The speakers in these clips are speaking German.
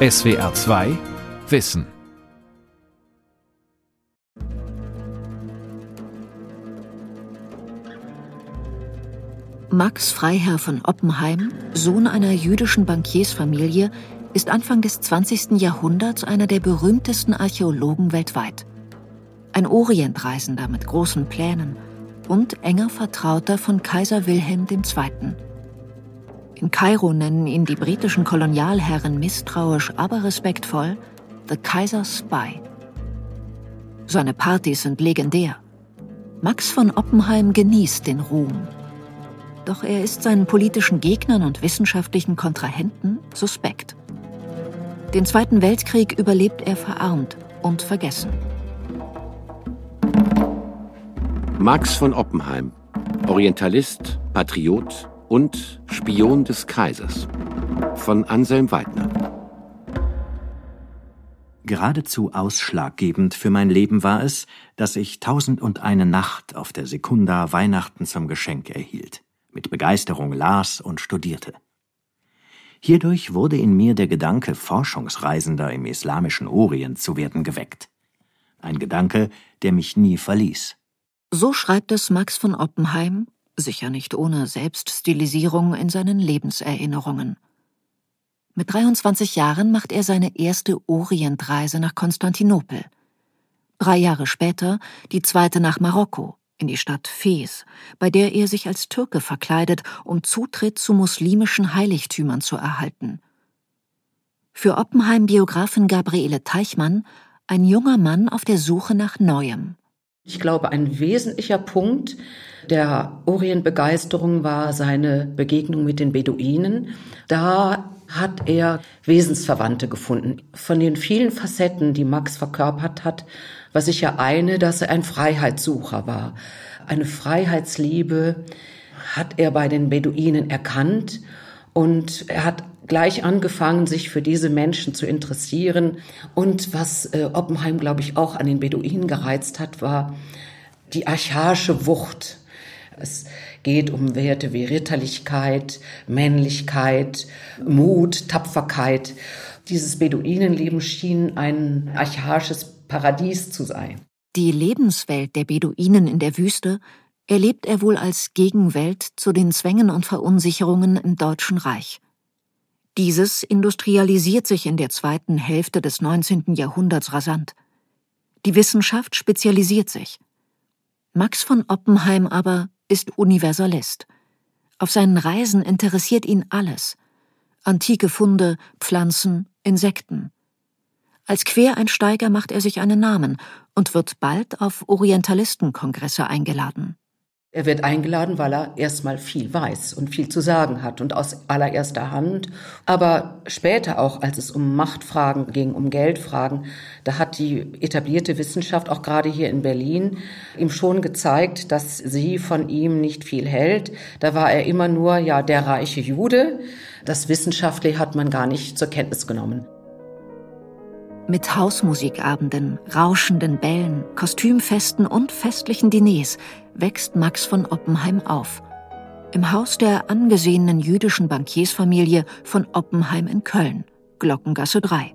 SWR 2 Wissen Max Freiherr von Oppenheim, Sohn einer jüdischen Bankiersfamilie, ist Anfang des 20. Jahrhunderts einer der berühmtesten Archäologen weltweit. Ein Orientreisender mit großen Plänen und enger Vertrauter von Kaiser Wilhelm II. In Kairo nennen ihn die britischen Kolonialherren misstrauisch, aber respektvoll The Kaiser's Spy. Seine Partys sind legendär. Max von Oppenheim genießt den Ruhm. Doch er ist seinen politischen Gegnern und wissenschaftlichen Kontrahenten suspekt. Den Zweiten Weltkrieg überlebt er verarmt und vergessen. Max von Oppenheim, Orientalist, Patriot und Spion des Kaisers von Anselm Weidner. Geradezu ausschlaggebend für mein Leben war es, dass ich tausend und eine Nacht auf der Sekunda Weihnachten zum Geschenk erhielt, mit Begeisterung las und studierte. Hierdurch wurde in mir der Gedanke, Forschungsreisender im islamischen Orient zu werden, geweckt. Ein Gedanke, der mich nie verließ. So schreibt es Max von Oppenheim sicher nicht ohne Selbststilisierung in seinen Lebenserinnerungen. Mit 23 Jahren macht er seine erste Orientreise nach Konstantinopel. Drei Jahre später die zweite nach Marokko, in die Stadt Fes, bei der er sich als Türke verkleidet, um Zutritt zu muslimischen Heiligtümern zu erhalten. Für Oppenheim-Biografin Gabriele Teichmann ein junger Mann auf der Suche nach Neuem. Ich glaube, ein wesentlicher Punkt der Orientbegeisterung war seine Begegnung mit den Beduinen. Da hat er Wesensverwandte gefunden. Von den vielen Facetten, die Max verkörpert hat, war sicher eine, dass er ein Freiheitssucher war. Eine Freiheitsliebe hat er bei den Beduinen erkannt und er hat gleich angefangen, sich für diese Menschen zu interessieren. Und was äh, Oppenheim, glaube ich, auch an den Beduinen gereizt hat, war die archaische Wucht es geht um Werte wie Ritterlichkeit, Männlichkeit, Mut, Tapferkeit. Dieses Beduinenleben schien ein archaisches Paradies zu sein. Die Lebenswelt der Beduinen in der Wüste erlebt er wohl als Gegenwelt zu den Zwängen und Verunsicherungen im Deutschen Reich. Dieses industrialisiert sich in der zweiten Hälfte des 19. Jahrhunderts rasant. Die Wissenschaft spezialisiert sich. Max von Oppenheim aber ist Universalist. Auf seinen Reisen interessiert ihn alles. Antike Funde, Pflanzen, Insekten. Als Quereinsteiger macht er sich einen Namen und wird bald auf Orientalistenkongresse eingeladen. Er wird eingeladen, weil er erstmal viel weiß und viel zu sagen hat und aus allererster Hand. Aber später auch, als es um Machtfragen ging, um Geldfragen, da hat die etablierte Wissenschaft, auch gerade hier in Berlin, ihm schon gezeigt, dass sie von ihm nicht viel hält. Da war er immer nur, ja, der reiche Jude. Das Wissenschaftliche hat man gar nicht zur Kenntnis genommen. Mit Hausmusikabenden, rauschenden Bällen, Kostümfesten und festlichen Diners wächst Max von Oppenheim auf. Im Haus der angesehenen jüdischen Bankiersfamilie von Oppenheim in Köln, Glockengasse 3.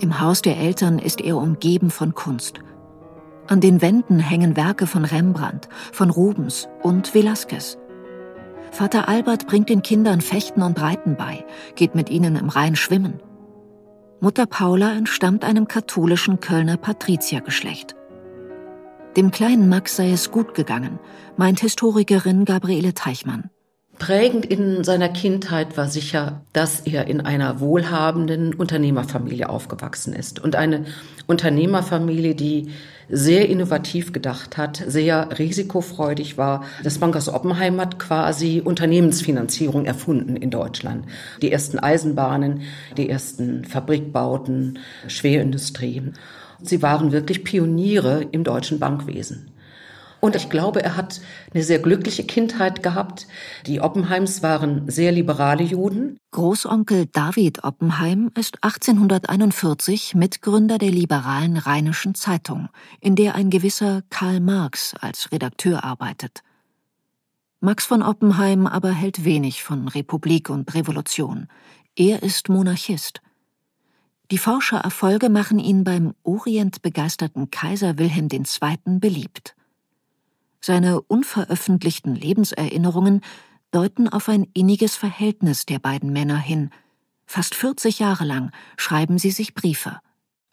Im Haus der Eltern ist er umgeben von Kunst. An den Wänden hängen Werke von Rembrandt, von Rubens und Velasquez. Vater Albert bringt den Kindern Fechten und Reiten bei, geht mit ihnen im Rhein schwimmen. Mutter Paula entstammt einem katholischen Kölner Patriziergeschlecht. Dem kleinen Max sei es gut gegangen, meint Historikerin Gabriele Teichmann. Prägend in seiner Kindheit war sicher, dass er in einer wohlhabenden Unternehmerfamilie aufgewachsen ist. Und eine Unternehmerfamilie, die sehr innovativ gedacht hat, sehr risikofreudig war. Das Bankhaus Oppenheim hat quasi Unternehmensfinanzierung erfunden in Deutschland. Die ersten Eisenbahnen, die ersten Fabrikbauten, Schwerindustrie. Sie waren wirklich Pioniere im deutschen Bankwesen. Und ich glaube, er hat eine sehr glückliche Kindheit gehabt. Die Oppenheims waren sehr liberale Juden. Großonkel David Oppenheim ist 1841 Mitgründer der liberalen Rheinischen Zeitung, in der ein gewisser Karl Marx als Redakteur arbeitet. Max von Oppenheim aber hält wenig von Republik und Revolution. Er ist Monarchist. Die Forschererfolge machen ihn beim orientbegeisterten Kaiser Wilhelm II. beliebt. Seine unveröffentlichten Lebenserinnerungen deuten auf ein inniges Verhältnis der beiden Männer hin. Fast 40 Jahre lang schreiben sie sich Briefe.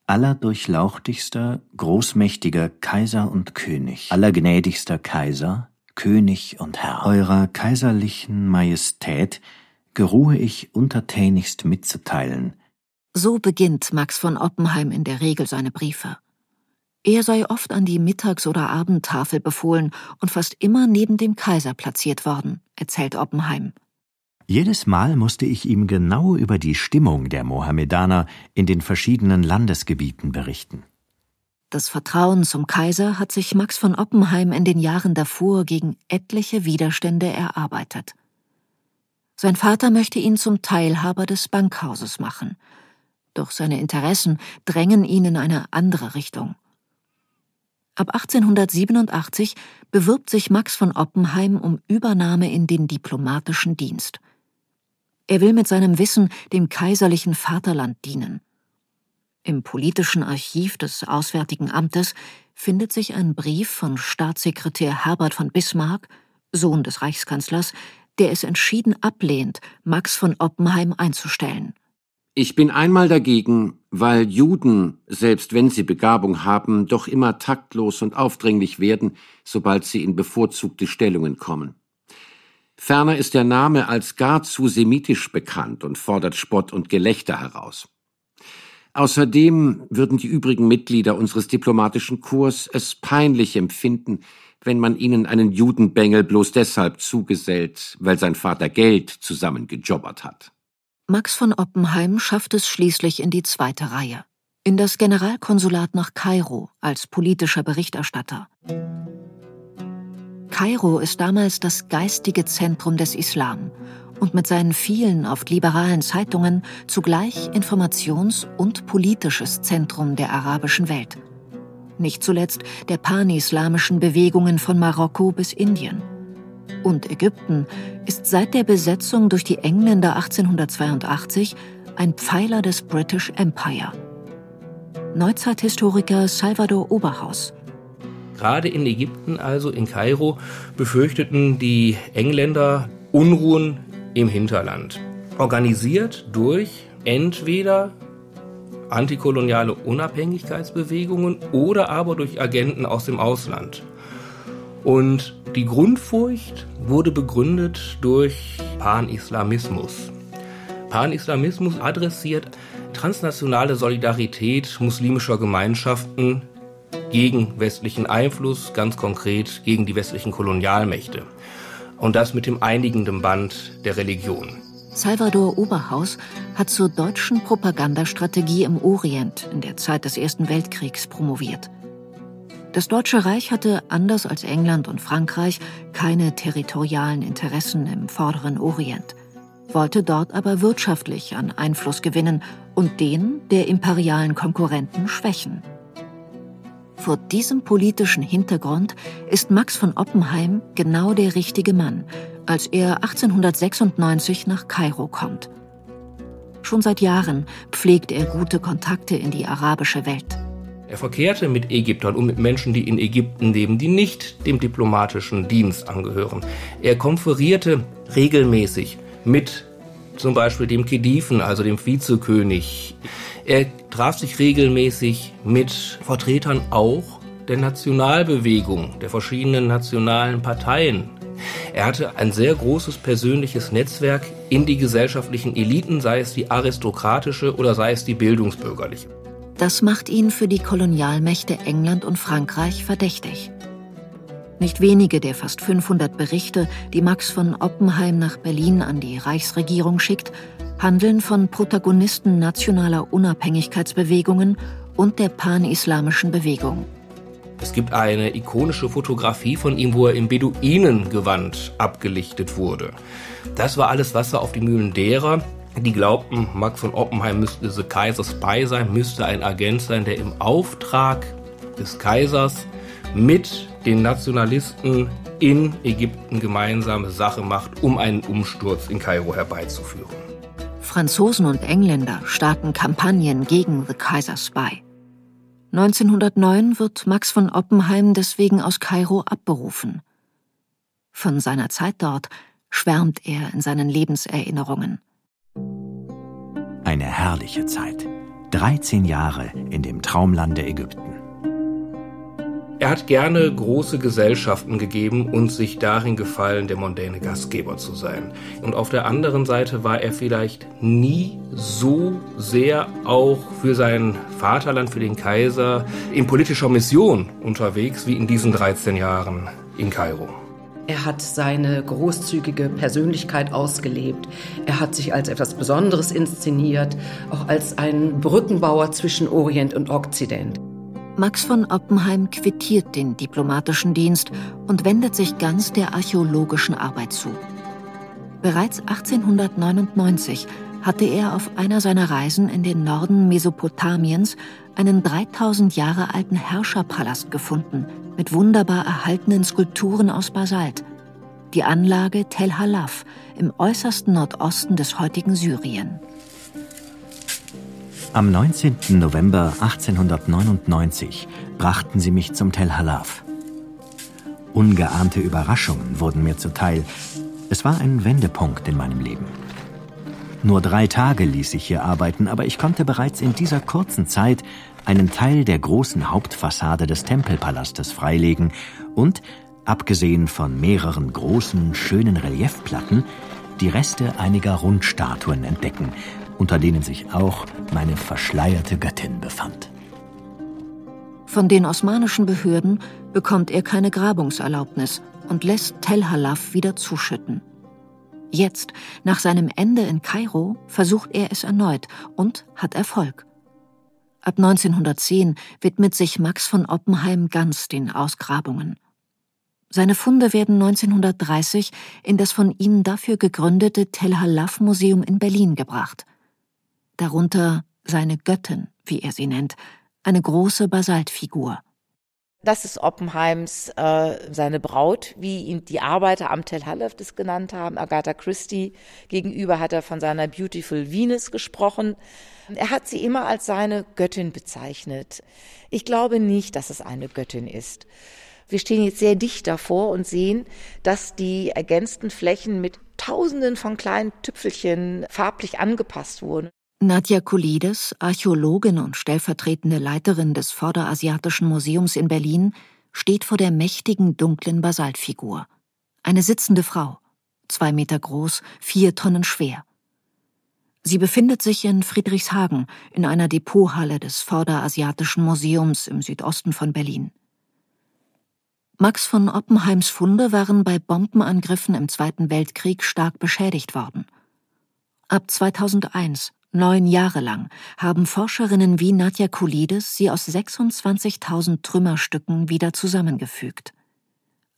Allerdurchlauchtigster, großmächtiger Kaiser und König, allergnädigster Kaiser, König und Herr, eurer kaiserlichen Majestät geruhe ich untertänigst mitzuteilen. So beginnt Max von Oppenheim in der Regel seine Briefe. Er sei oft an die Mittags- oder Abendtafel befohlen und fast immer neben dem Kaiser platziert worden, erzählt Oppenheim. Jedes Mal musste ich ihm genau über die Stimmung der Mohammedaner in den verschiedenen Landesgebieten berichten. Das Vertrauen zum Kaiser hat sich Max von Oppenheim in den Jahren davor gegen etliche Widerstände erarbeitet. Sein Vater möchte ihn zum Teilhaber des Bankhauses machen, doch seine Interessen drängen ihn in eine andere Richtung. Ab 1887 bewirbt sich Max von Oppenheim um Übernahme in den diplomatischen Dienst. Er will mit seinem Wissen dem kaiserlichen Vaterland dienen. Im politischen Archiv des Auswärtigen Amtes findet sich ein Brief von Staatssekretär Herbert von Bismarck, Sohn des Reichskanzlers, der es entschieden ablehnt, Max von Oppenheim einzustellen. Ich bin einmal dagegen, weil Juden, selbst wenn sie Begabung haben, doch immer taktlos und aufdringlich werden, sobald sie in bevorzugte Stellungen kommen. Ferner ist der Name als gar zu semitisch bekannt und fordert Spott und Gelächter heraus. Außerdem würden die übrigen Mitglieder unseres diplomatischen Kurs es peinlich empfinden, wenn man ihnen einen Judenbengel bloß deshalb zugesellt, weil sein Vater Geld zusammengejobbert hat. Max von Oppenheim schafft es schließlich in die zweite Reihe, in das Generalkonsulat nach Kairo als politischer Berichterstatter. Kairo ist damals das geistige Zentrum des Islam und mit seinen vielen oft liberalen Zeitungen zugleich Informations- und politisches Zentrum der arabischen Welt. Nicht zuletzt der panislamischen Bewegungen von Marokko bis Indien. Und Ägypten ist seit der Besetzung durch die Engländer 1882 ein Pfeiler des British Empire. Neuzeithistoriker Salvador Oberhaus Gerade in Ägypten, also in Kairo, befürchteten die Engländer Unruhen im Hinterland. Organisiert durch entweder antikoloniale Unabhängigkeitsbewegungen oder aber durch Agenten aus dem Ausland. Und die Grundfurcht wurde begründet durch Pan-Islamismus. Pan-Islamismus adressiert transnationale Solidarität muslimischer Gemeinschaften gegen westlichen Einfluss, ganz konkret gegen die westlichen Kolonialmächte und das mit dem einigenden Band der Religion. Salvador Oberhaus hat zur deutschen Propagandastrategie im Orient in der Zeit des Ersten Weltkriegs promoviert. Das Deutsche Reich hatte, anders als England und Frankreich, keine territorialen Interessen im vorderen Orient, wollte dort aber wirtschaftlich an Einfluss gewinnen und den der imperialen Konkurrenten schwächen. Vor diesem politischen Hintergrund ist Max von Oppenheim genau der richtige Mann, als er 1896 nach Kairo kommt. Schon seit Jahren pflegt er gute Kontakte in die arabische Welt. Er verkehrte mit Ägyptern und mit Menschen, die in Ägypten leben, die nicht dem diplomatischen Dienst angehören. Er konferierte regelmäßig mit zum Beispiel dem Khediven, also dem Vizekönig. Er traf sich regelmäßig mit Vertretern auch der Nationalbewegung, der verschiedenen nationalen Parteien. Er hatte ein sehr großes persönliches Netzwerk in die gesellschaftlichen Eliten, sei es die aristokratische oder sei es die bildungsbürgerliche. Das macht ihn für die Kolonialmächte England und Frankreich verdächtig. Nicht wenige der fast 500 Berichte, die Max von Oppenheim nach Berlin an die Reichsregierung schickt, handeln von Protagonisten nationaler Unabhängigkeitsbewegungen und der panislamischen Bewegung. Es gibt eine ikonische Fotografie von ihm, wo er im Beduinengewand abgelichtet wurde. Das war alles Wasser auf die Mühlen derer, die glaubten, Max von Oppenheim müsste The Kaisers Spy sein, müsste ein Agent sein, der im Auftrag des Kaisers mit den Nationalisten in Ägypten gemeinsame Sache macht, um einen Umsturz in Kairo herbeizuführen. Franzosen und Engländer starten Kampagnen gegen The Kaiser Spy. 1909 wird Max von Oppenheim deswegen aus Kairo abberufen. Von seiner Zeit dort schwärmt er in seinen Lebenserinnerungen. Eine herrliche Zeit. 13 Jahre in dem Traumlande Ägypten. Er hat gerne große Gesellschaften gegeben und sich darin gefallen, der mondäne Gastgeber zu sein. Und auf der anderen Seite war er vielleicht nie so sehr auch für sein Vaterland, für den Kaiser, in politischer Mission unterwegs wie in diesen 13 Jahren in Kairo. Er hat seine großzügige Persönlichkeit ausgelebt. Er hat sich als etwas Besonderes inszeniert, auch als ein Brückenbauer zwischen Orient und Okzident. Max von Oppenheim quittiert den diplomatischen Dienst und wendet sich ganz der archäologischen Arbeit zu. Bereits 1899 hatte er auf einer seiner Reisen in den Norden Mesopotamiens einen 3000 Jahre alten Herrscherpalast gefunden mit wunderbar erhaltenen Skulpturen aus Basalt. Die Anlage Tel Halaf im äußersten Nordosten des heutigen Syrien. Am 19. November 1899 brachten sie mich zum Tel Halaf. Ungeahnte Überraschungen wurden mir zuteil. Es war ein Wendepunkt in meinem Leben. Nur drei Tage ließ ich hier arbeiten, aber ich konnte bereits in dieser kurzen Zeit einen Teil der großen Hauptfassade des Tempelpalastes freilegen und, abgesehen von mehreren großen, schönen Reliefplatten, die Reste einiger Rundstatuen entdecken, unter denen sich auch meine verschleierte Göttin befand. Von den osmanischen Behörden bekommt er keine Grabungserlaubnis und lässt Tel Halaf wieder zuschütten. Jetzt, nach seinem Ende in Kairo, versucht er es erneut und hat Erfolg. Ab 1910 widmet sich Max von Oppenheim ganz den Ausgrabungen. Seine Funde werden 1930 in das von ihm dafür gegründete Tel Halaf Museum in Berlin gebracht – darunter seine Göttin, wie er sie nennt, eine große Basaltfigur. Das ist Oppenheims äh, seine Braut, wie ihn die Arbeiter am Tel Halef das genannt haben. Agatha Christie gegenüber hat er von seiner Beautiful Venus gesprochen. Er hat sie immer als seine Göttin bezeichnet. Ich glaube nicht, dass es eine Göttin ist. Wir stehen jetzt sehr dicht davor und sehen, dass die ergänzten Flächen mit Tausenden von kleinen Tüpfelchen farblich angepasst wurden. Nadja Kolides, Archäologin und stellvertretende Leiterin des Vorderasiatischen Museums in Berlin, steht vor der mächtigen dunklen Basaltfigur. Eine sitzende Frau, zwei Meter groß, vier Tonnen schwer. Sie befindet sich in Friedrichshagen in einer Depothalle des Vorderasiatischen Museums im Südosten von Berlin. Max von Oppenheims Funde waren bei Bombenangriffen im Zweiten Weltkrieg stark beschädigt worden. Ab 2001 Neun Jahre lang haben Forscherinnen wie Nadja Kulides sie aus 26.000 Trümmerstücken wieder zusammengefügt.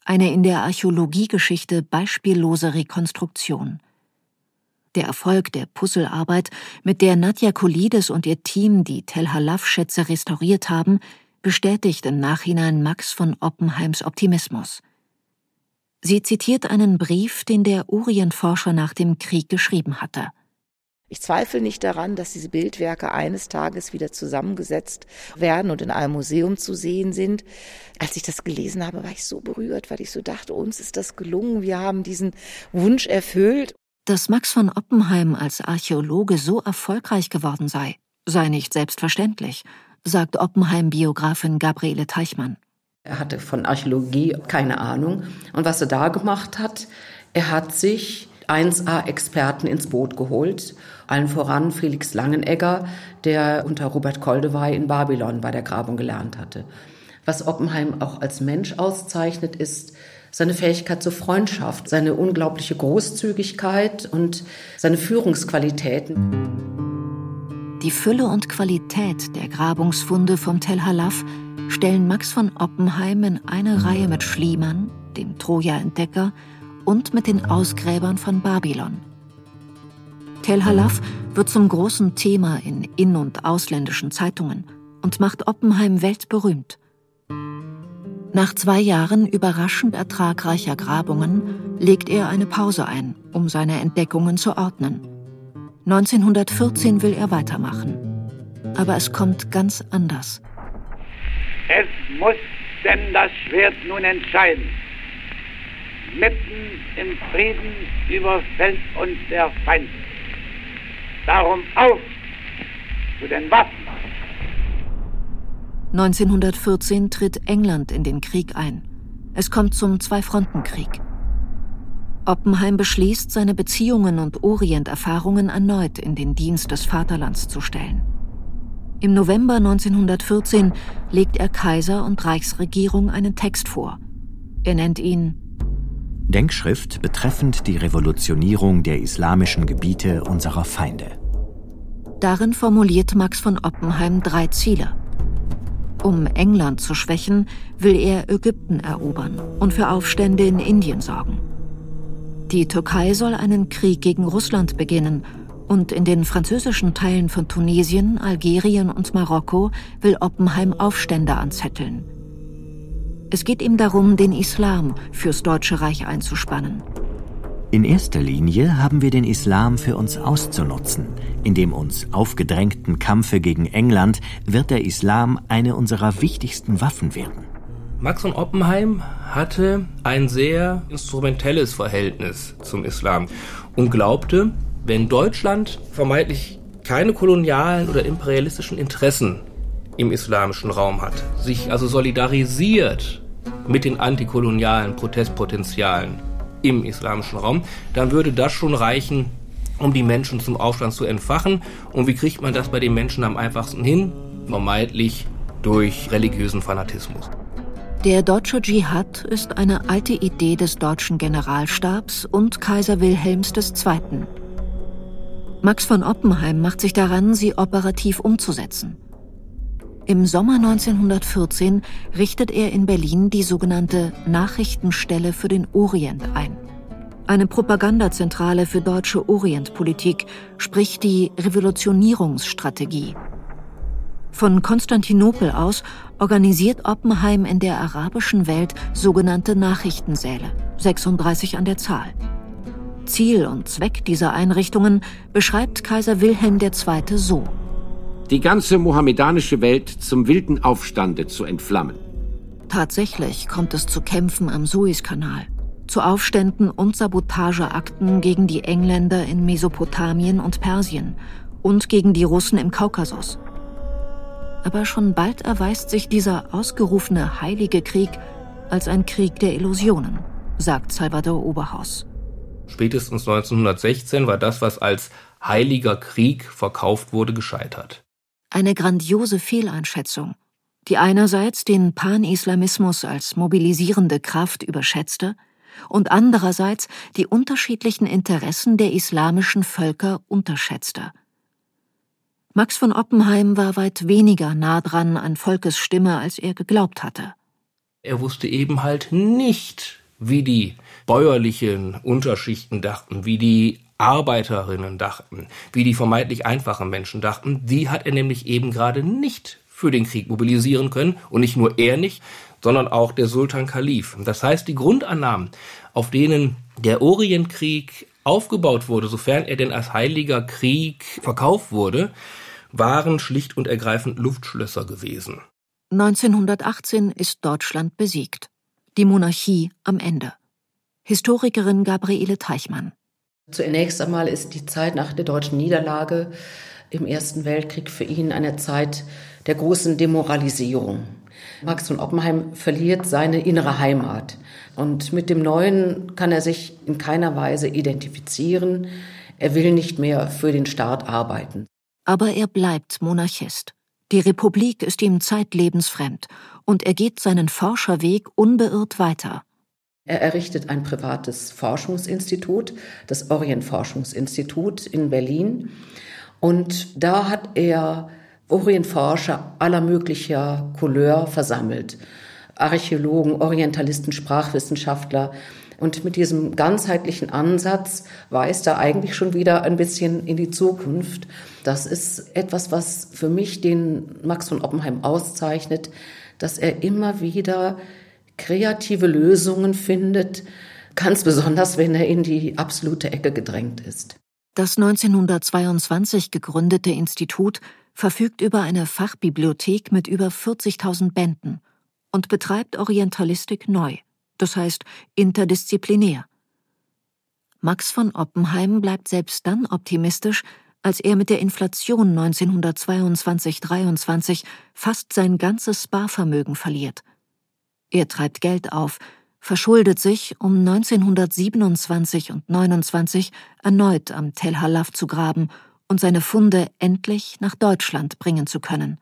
Eine in der Archäologiegeschichte beispiellose Rekonstruktion. Der Erfolg der Puzzlearbeit, mit der Nadja Kulides und ihr Team die Tel Halaf-Schätze restauriert haben, bestätigt im Nachhinein Max von Oppenheims Optimismus. Sie zitiert einen Brief, den der Orientforscher nach dem Krieg geschrieben hatte. Ich zweifle nicht daran, dass diese Bildwerke eines Tages wieder zusammengesetzt werden und in einem Museum zu sehen sind. Als ich das gelesen habe, war ich so berührt, weil ich so dachte, uns ist das gelungen, wir haben diesen Wunsch erfüllt. Dass Max von Oppenheim als Archäologe so erfolgreich geworden sei, sei nicht selbstverständlich, sagt Oppenheim-Biografin Gabriele Teichmann. Er hatte von Archäologie keine Ahnung. Und was er da gemacht hat, er hat sich 1A-Experten ins Boot geholt. Allen voran Felix Langenegger, der unter Robert Koldewey in Babylon bei der Grabung gelernt hatte. Was Oppenheim auch als Mensch auszeichnet, ist seine Fähigkeit zur Freundschaft, seine unglaubliche Großzügigkeit und seine Führungsqualitäten. Die Fülle und Qualität der Grabungsfunde vom Tel Halaf stellen Max von Oppenheim in eine Reihe mit Schliemann, dem Troja-Entdecker, und mit den Ausgräbern von Babylon. Tel Halaf wird zum großen Thema in in- und ausländischen Zeitungen und macht Oppenheim weltberühmt. Nach zwei Jahren überraschend ertragreicher Grabungen legt er eine Pause ein, um seine Entdeckungen zu ordnen. 1914 will er weitermachen. Aber es kommt ganz anders. Es muss denn das Schwert nun entscheiden. Mitten im Frieden überfällt uns der Feind. Darum auf zu den Waffen. 1914 tritt England in den Krieg ein. Es kommt zum Zwei-Fronten-Krieg. Oppenheim beschließt, seine Beziehungen und Orienterfahrungen erneut in den Dienst des Vaterlands zu stellen. Im November 1914 legt er Kaiser und Reichsregierung einen Text vor. Er nennt ihn Denkschrift betreffend die Revolutionierung der islamischen Gebiete unserer Feinde. Darin formuliert Max von Oppenheim drei Ziele. Um England zu schwächen, will er Ägypten erobern und für Aufstände in Indien sorgen. Die Türkei soll einen Krieg gegen Russland beginnen und in den französischen Teilen von Tunesien, Algerien und Marokko will Oppenheim Aufstände anzetteln. Es geht ihm darum, den Islam fürs Deutsche Reich einzuspannen. In erster Linie haben wir den Islam für uns auszunutzen. In dem uns aufgedrängten Kampfe gegen England wird der Islam eine unserer wichtigsten Waffen werden. Max von Oppenheim hatte ein sehr instrumentelles Verhältnis zum Islam und glaubte, wenn Deutschland vermeintlich keine kolonialen oder imperialistischen Interessen im islamischen Raum hat, sich also solidarisiert mit den antikolonialen Protestpotenzialen im islamischen Raum, dann würde das schon reichen, um die Menschen zum Aufstand zu entfachen. Und wie kriegt man das bei den Menschen am einfachsten hin? Vermeintlich durch religiösen Fanatismus. Der deutsche Dschihad ist eine alte Idee des deutschen Generalstabs und Kaiser Wilhelms II. Max von Oppenheim macht sich daran, sie operativ umzusetzen. Im Sommer 1914 richtet er in Berlin die sogenannte Nachrichtenstelle für den Orient ein. Eine Propagandazentrale für deutsche Orientpolitik, sprich die Revolutionierungsstrategie. Von Konstantinopel aus organisiert Oppenheim in der arabischen Welt sogenannte Nachrichtensäle, 36 an der Zahl. Ziel und Zweck dieser Einrichtungen beschreibt Kaiser Wilhelm II. so. Die ganze mohammedanische Welt zum wilden Aufstande zu entflammen. Tatsächlich kommt es zu Kämpfen am Suezkanal, zu Aufständen und Sabotageakten gegen die Engländer in Mesopotamien und Persien und gegen die Russen im Kaukasus. Aber schon bald erweist sich dieser ausgerufene Heilige Krieg als ein Krieg der Illusionen, sagt Salvador Oberhaus. Spätestens 1916 war das, was als Heiliger Krieg verkauft wurde, gescheitert. Eine grandiose Fehleinschätzung, die einerseits den Pan-Islamismus als mobilisierende Kraft überschätzte und andererseits die unterschiedlichen Interessen der islamischen Völker unterschätzte. Max von Oppenheim war weit weniger nah dran an Volkes Stimme, als er geglaubt hatte. Er wusste eben halt nicht, wie die bäuerlichen Unterschichten dachten, wie die Arbeiterinnen dachten, wie die vermeintlich einfachen Menschen dachten. Die hat er nämlich eben gerade nicht für den Krieg mobilisieren können. Und nicht nur er nicht, sondern auch der Sultan Kalif. Das heißt, die Grundannahmen, auf denen der Orientkrieg aufgebaut wurde, sofern er denn als heiliger Krieg verkauft wurde, waren schlicht und ergreifend Luftschlösser gewesen. 1918 ist Deutschland besiegt. Die Monarchie am Ende. Historikerin Gabriele Teichmann. Zunächst einmal ist die Zeit nach der deutschen Niederlage im Ersten Weltkrieg für ihn eine Zeit der großen Demoralisierung. Max von Oppenheim verliert seine innere Heimat. Und mit dem Neuen kann er sich in keiner Weise identifizieren. Er will nicht mehr für den Staat arbeiten. Aber er bleibt Monarchist. Die Republik ist ihm zeitlebens fremd und er geht seinen Forscherweg unbeirrt weiter. Er errichtet ein privates Forschungsinstitut, das Orientforschungsinstitut in Berlin. Und da hat er Orientforscher aller möglicher Couleur versammelt. Archäologen, Orientalisten, Sprachwissenschaftler, und mit diesem ganzheitlichen Ansatz weist er eigentlich schon wieder ein bisschen in die Zukunft. Das ist etwas, was für mich den Max von Oppenheim auszeichnet, dass er immer wieder kreative Lösungen findet, ganz besonders wenn er in die absolute Ecke gedrängt ist. Das 1922 gegründete Institut verfügt über eine Fachbibliothek mit über 40.000 Bänden und betreibt Orientalistik neu, das heißt interdisziplinär. Max von Oppenheim bleibt selbst dann optimistisch, als er mit der Inflation 1922-23 fast sein ganzes Sparvermögen verliert. Er treibt Geld auf, verschuldet sich, um 1927 und 29 erneut am Tel Halaf zu graben und seine Funde endlich nach Deutschland bringen zu können.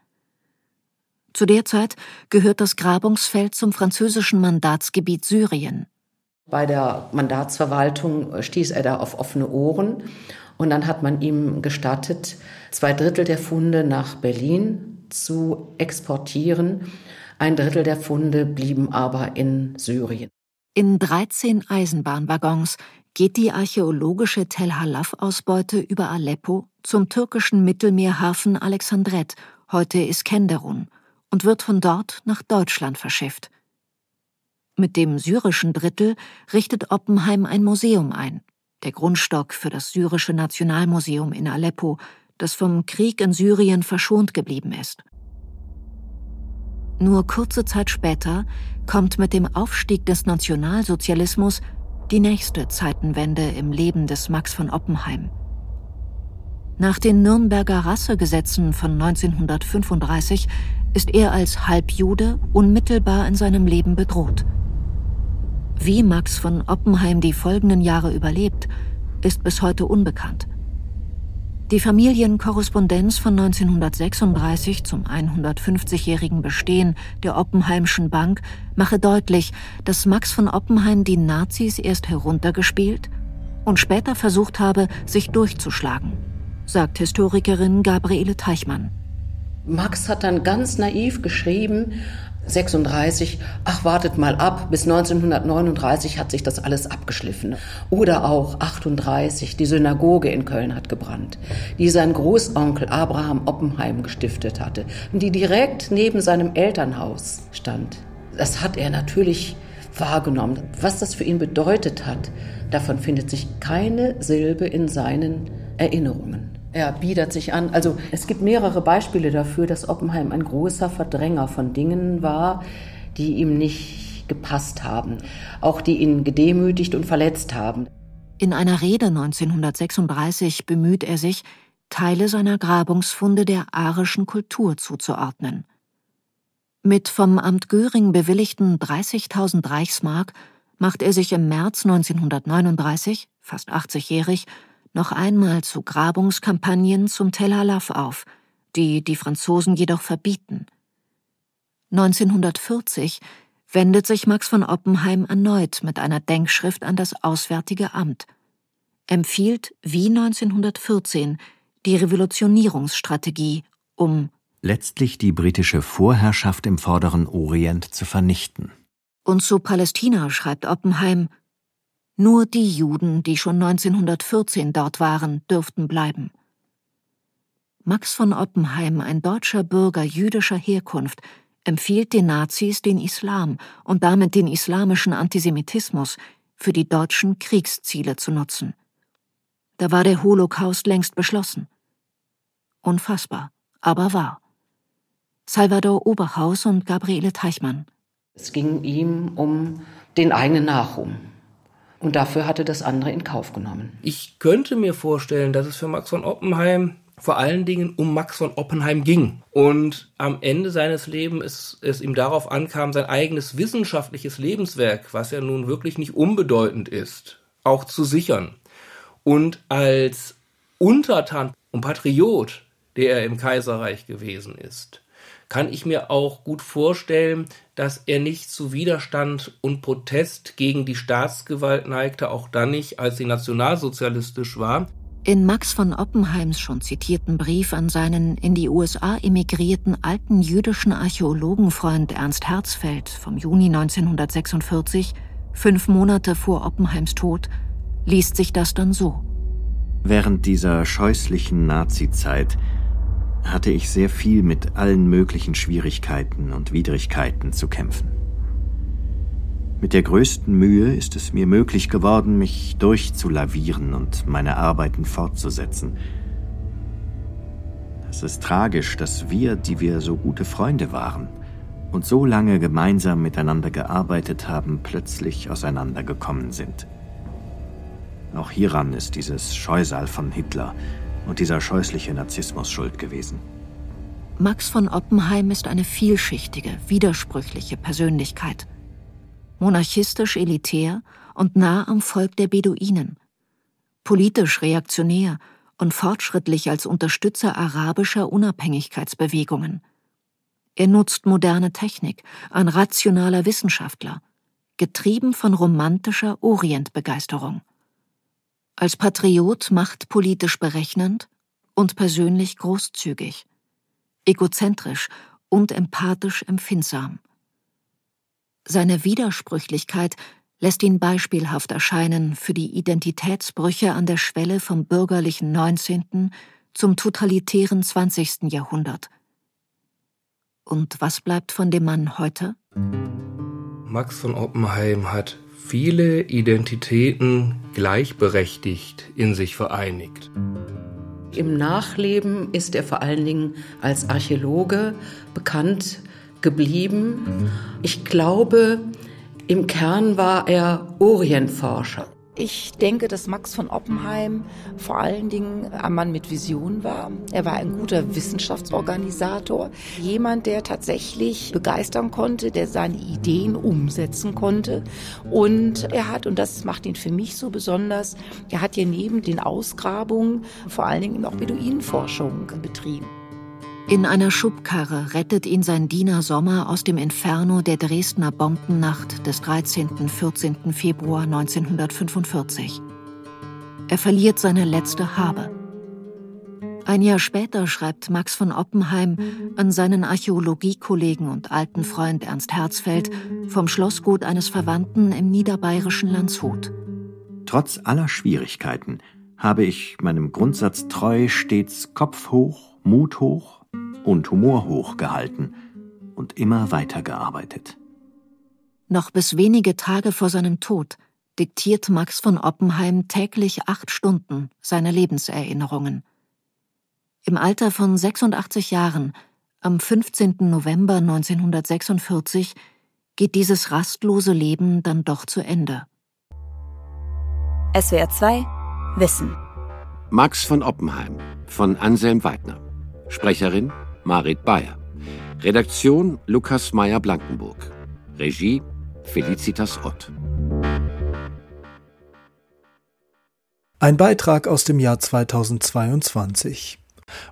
Zu der Zeit gehört das Grabungsfeld zum französischen Mandatsgebiet Syrien. Bei der Mandatsverwaltung stieß er da auf offene Ohren und dann hat man ihm gestattet, zwei Drittel der Funde nach Berlin zu exportieren. Ein Drittel der Funde blieben aber in Syrien. In 13 Eisenbahnwaggons geht die archäologische Tel Halaf-Ausbeute über Aleppo zum türkischen Mittelmeerhafen Alexandret, heute Iskenderun, und wird von dort nach Deutschland verschifft. Mit dem syrischen Drittel richtet Oppenheim ein Museum ein, der Grundstock für das syrische Nationalmuseum in Aleppo, das vom Krieg in Syrien verschont geblieben ist. Nur kurze Zeit später kommt mit dem Aufstieg des Nationalsozialismus die nächste Zeitenwende im Leben des Max von Oppenheim. Nach den Nürnberger Rassegesetzen von 1935 ist er als Halbjude unmittelbar in seinem Leben bedroht. Wie Max von Oppenheim die folgenden Jahre überlebt, ist bis heute unbekannt. Die Familienkorrespondenz von 1936 zum 150-jährigen Bestehen der Oppenheimschen Bank mache deutlich, dass Max von Oppenheim die Nazis erst heruntergespielt und später versucht habe, sich durchzuschlagen, sagt Historikerin Gabriele Teichmann. Max hat dann ganz naiv geschrieben, 36, ach wartet mal ab, bis 1939 hat sich das alles abgeschliffen. Oder auch 38, die Synagoge in Köln hat gebrannt, die sein Großonkel Abraham Oppenheim gestiftet hatte und die direkt neben seinem Elternhaus stand. Das hat er natürlich wahrgenommen. Was das für ihn bedeutet hat, davon findet sich keine Silbe in seinen Erinnerungen. Er biedert sich an. Also es gibt mehrere Beispiele dafür, dass Oppenheim ein großer Verdränger von Dingen war, die ihm nicht gepasst haben, auch die ihn gedemütigt und verletzt haben. In einer Rede 1936 bemüht er sich, Teile seiner Grabungsfunde der arischen Kultur zuzuordnen. Mit vom Amt Göring bewilligten 30.000 Reichsmark macht er sich im März 1939, fast 80-jährig, noch einmal zu Grabungskampagnen zum Tel Halaf auf, die die Franzosen jedoch verbieten. 1940 wendet sich Max von Oppenheim erneut mit einer Denkschrift an das Auswärtige Amt, empfiehlt wie 1914 die Revolutionierungsstrategie, um letztlich die britische Vorherrschaft im vorderen Orient zu vernichten. Und zu Palästina schreibt Oppenheim nur die Juden, die schon 1914 dort waren, dürften bleiben. Max von Oppenheim, ein deutscher Bürger jüdischer Herkunft, empfiehlt den Nazis den Islam und damit den islamischen Antisemitismus für die deutschen Kriegsziele zu nutzen. Da war der Holocaust längst beschlossen. Unfassbar, aber wahr. Salvador Oberhaus und Gabriele Teichmann. Es ging ihm um den eigenen Nachruhm. Und dafür hatte das andere in Kauf genommen. Ich könnte mir vorstellen, dass es für Max von Oppenheim vor allen Dingen um Max von Oppenheim ging. Und am Ende seines Lebens es, ihm darauf ankam, sein eigenes wissenschaftliches Lebenswerk, was ja nun wirklich nicht unbedeutend ist, auch zu sichern. Und als Untertan und Patriot, der er im Kaiserreich gewesen ist, kann ich mir auch gut vorstellen, dass er nicht zu Widerstand und Protest gegen die Staatsgewalt neigte, auch dann nicht, als sie nationalsozialistisch war. In Max von Oppenheims schon zitierten Brief an seinen in die USA emigrierten alten jüdischen Archäologenfreund Ernst Herzfeld vom Juni 1946, fünf Monate vor Oppenheims Tod, liest sich das dann so. Während dieser scheußlichen Nazizeit hatte ich sehr viel mit allen möglichen Schwierigkeiten und Widrigkeiten zu kämpfen. Mit der größten Mühe ist es mir möglich geworden, mich durchzulavieren und meine Arbeiten fortzusetzen. Es ist tragisch, dass wir, die wir so gute Freunde waren und so lange gemeinsam miteinander gearbeitet haben, plötzlich auseinandergekommen sind. Auch hieran ist dieses Scheusal von Hitler und dieser scheußliche Narzissmus schuld gewesen. Max von Oppenheim ist eine vielschichtige, widersprüchliche Persönlichkeit. Monarchistisch elitär und nah am Volk der Beduinen. Politisch reaktionär und fortschrittlich als Unterstützer arabischer Unabhängigkeitsbewegungen. Er nutzt moderne Technik, ein rationaler Wissenschaftler, getrieben von romantischer Orientbegeisterung. Als Patriot machtpolitisch berechnend und persönlich großzügig, egozentrisch und empathisch empfindsam. Seine Widersprüchlichkeit lässt ihn beispielhaft erscheinen für die Identitätsbrüche an der Schwelle vom bürgerlichen 19. zum totalitären 20. Jahrhundert. Und was bleibt von dem Mann heute? Max von Oppenheim hat viele Identitäten gleichberechtigt in sich vereinigt. Im Nachleben ist er vor allen Dingen als Archäologe bekannt geblieben. Ich glaube, im Kern war er Orientforscher. Ich denke, dass Max von Oppenheim vor allen Dingen ein Mann mit Vision war. Er war ein guter Wissenschaftsorganisator, jemand, der tatsächlich begeistern konnte, der seine Ideen umsetzen konnte. Und er hat, und das macht ihn für mich so besonders, er hat hier neben den Ausgrabungen vor allen Dingen auch Beduinenforschung betrieben. In einer Schubkarre rettet ihn sein Diener Sommer aus dem Inferno der Dresdner Bombennacht des 13. 14. Februar 1945. Er verliert seine letzte Habe. Ein Jahr später schreibt Max von Oppenheim an seinen Archäologiekollegen und alten Freund Ernst Herzfeld vom Schlossgut eines Verwandten im niederbayerischen Landshut. Trotz aller Schwierigkeiten habe ich meinem Grundsatz treu stets Kopf hoch, Mut hoch und Humor hochgehalten und immer weitergearbeitet. Noch bis wenige Tage vor seinem Tod diktiert Max von Oppenheim täglich acht Stunden seine Lebenserinnerungen. Im Alter von 86 Jahren, am 15. November 1946, geht dieses rastlose Leben dann doch zu Ende. SWR 2 Wissen Max von Oppenheim von Anselm Weidner. Sprecherin Marit Bayer. Redaktion Lukas Meyer-Blankenburg. Regie Felicitas Ott. Ein Beitrag aus dem Jahr 2022.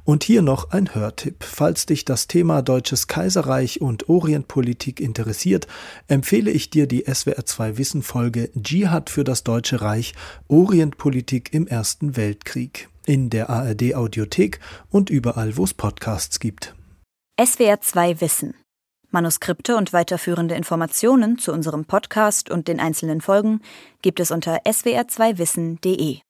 Und hier noch ein Hörtipp. Falls dich das Thema Deutsches Kaiserreich und Orientpolitik interessiert, empfehle ich dir die SWR2 Wissen Folge Dschihad für das Deutsche Reich Orientpolitik im Ersten Weltkrieg in der ARD Audiothek und überall, wo es Podcasts gibt. SWR 2 Wissen. Manuskripte und weiterführende Informationen zu unserem Podcast und den einzelnen Folgen gibt es unter swr2wissen.de.